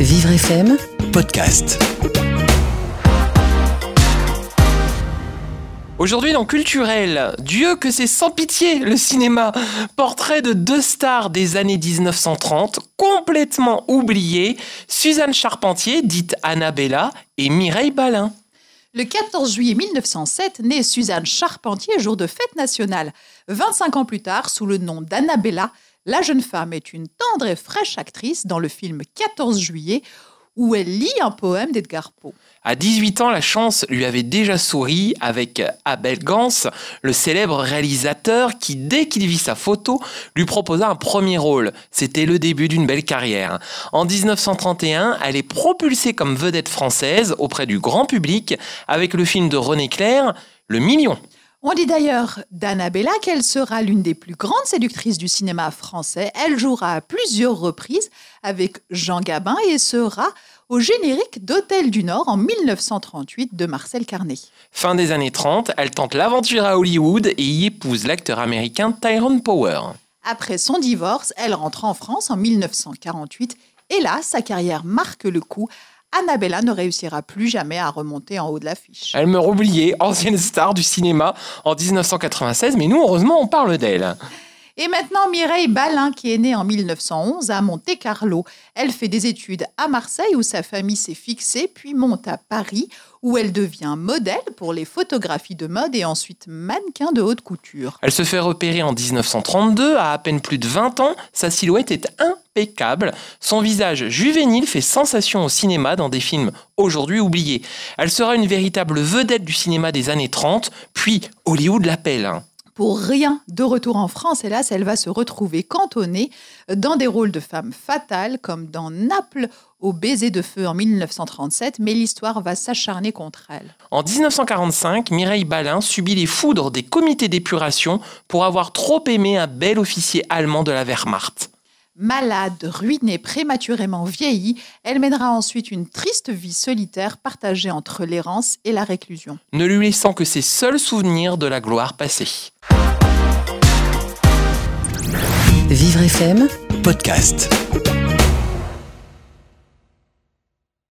Vivre FM podcast. Aujourd'hui dans Culturel, Dieu que c'est sans pitié le cinéma. Portrait de deux stars des années 1930, complètement oubliées, Suzanne Charpentier, dite Annabella, et Mireille Balin. Le 14 juillet 1907 naît Suzanne Charpentier, jour de fête nationale. 25 ans plus tard, sous le nom d'Annabella, la jeune femme est une tendre et fraîche actrice dans le film 14 juillet où elle lit un poème d'Edgar Poe. À 18 ans, la chance lui avait déjà souri avec Abel Gans, le célèbre réalisateur qui, dès qu'il vit sa photo, lui proposa un premier rôle. C'était le début d'une belle carrière. En 1931, elle est propulsée comme vedette française auprès du grand public avec le film de René Clair, Le Million. On dit d'ailleurs d'Annabella qu'elle sera l'une des plus grandes séductrices du cinéma français. Elle jouera à plusieurs reprises avec Jean Gabin et sera au générique d'Hôtel du Nord en 1938 de Marcel Carnet. Fin des années 30, elle tente l'aventure à Hollywood et y épouse l'acteur américain Tyrone Power. Après son divorce, elle rentre en France en 1948 et là, sa carrière marque le coup Annabella ne réussira plus jamais à remonter en haut de l'affiche. Elle meurt oubliée, ancienne star du cinéma en 1996, mais nous, heureusement, on parle d'elle. Et maintenant, Mireille Balin, qui est née en 1911 à Monte-Carlo. Elle fait des études à Marseille où sa famille s'est fixée, puis monte à Paris où elle devient modèle pour les photographies de mode et ensuite mannequin de haute couture. Elle se fait repérer en 1932, à à peine plus de 20 ans, sa silhouette est impeccable, son visage juvénile fait sensation au cinéma dans des films aujourd'hui oubliés. Elle sera une véritable vedette du cinéma des années 30, puis Hollywood l'appelle pour rien de retour en France. Hélas, elle va se retrouver cantonnée dans des rôles de femmes fatales, comme dans Naples au baiser de feu en 1937, mais l'histoire va s'acharner contre elle. En 1945, Mireille Balin subit les foudres des comités d'épuration pour avoir trop aimé un bel officier allemand de la Wehrmacht. Malade, ruinée, prématurément vieillie, elle mènera ensuite une triste vie solitaire partagée entre l'errance et la réclusion. Ne lui laissant que ses seuls souvenirs de la gloire passée. Vivre FM Podcast.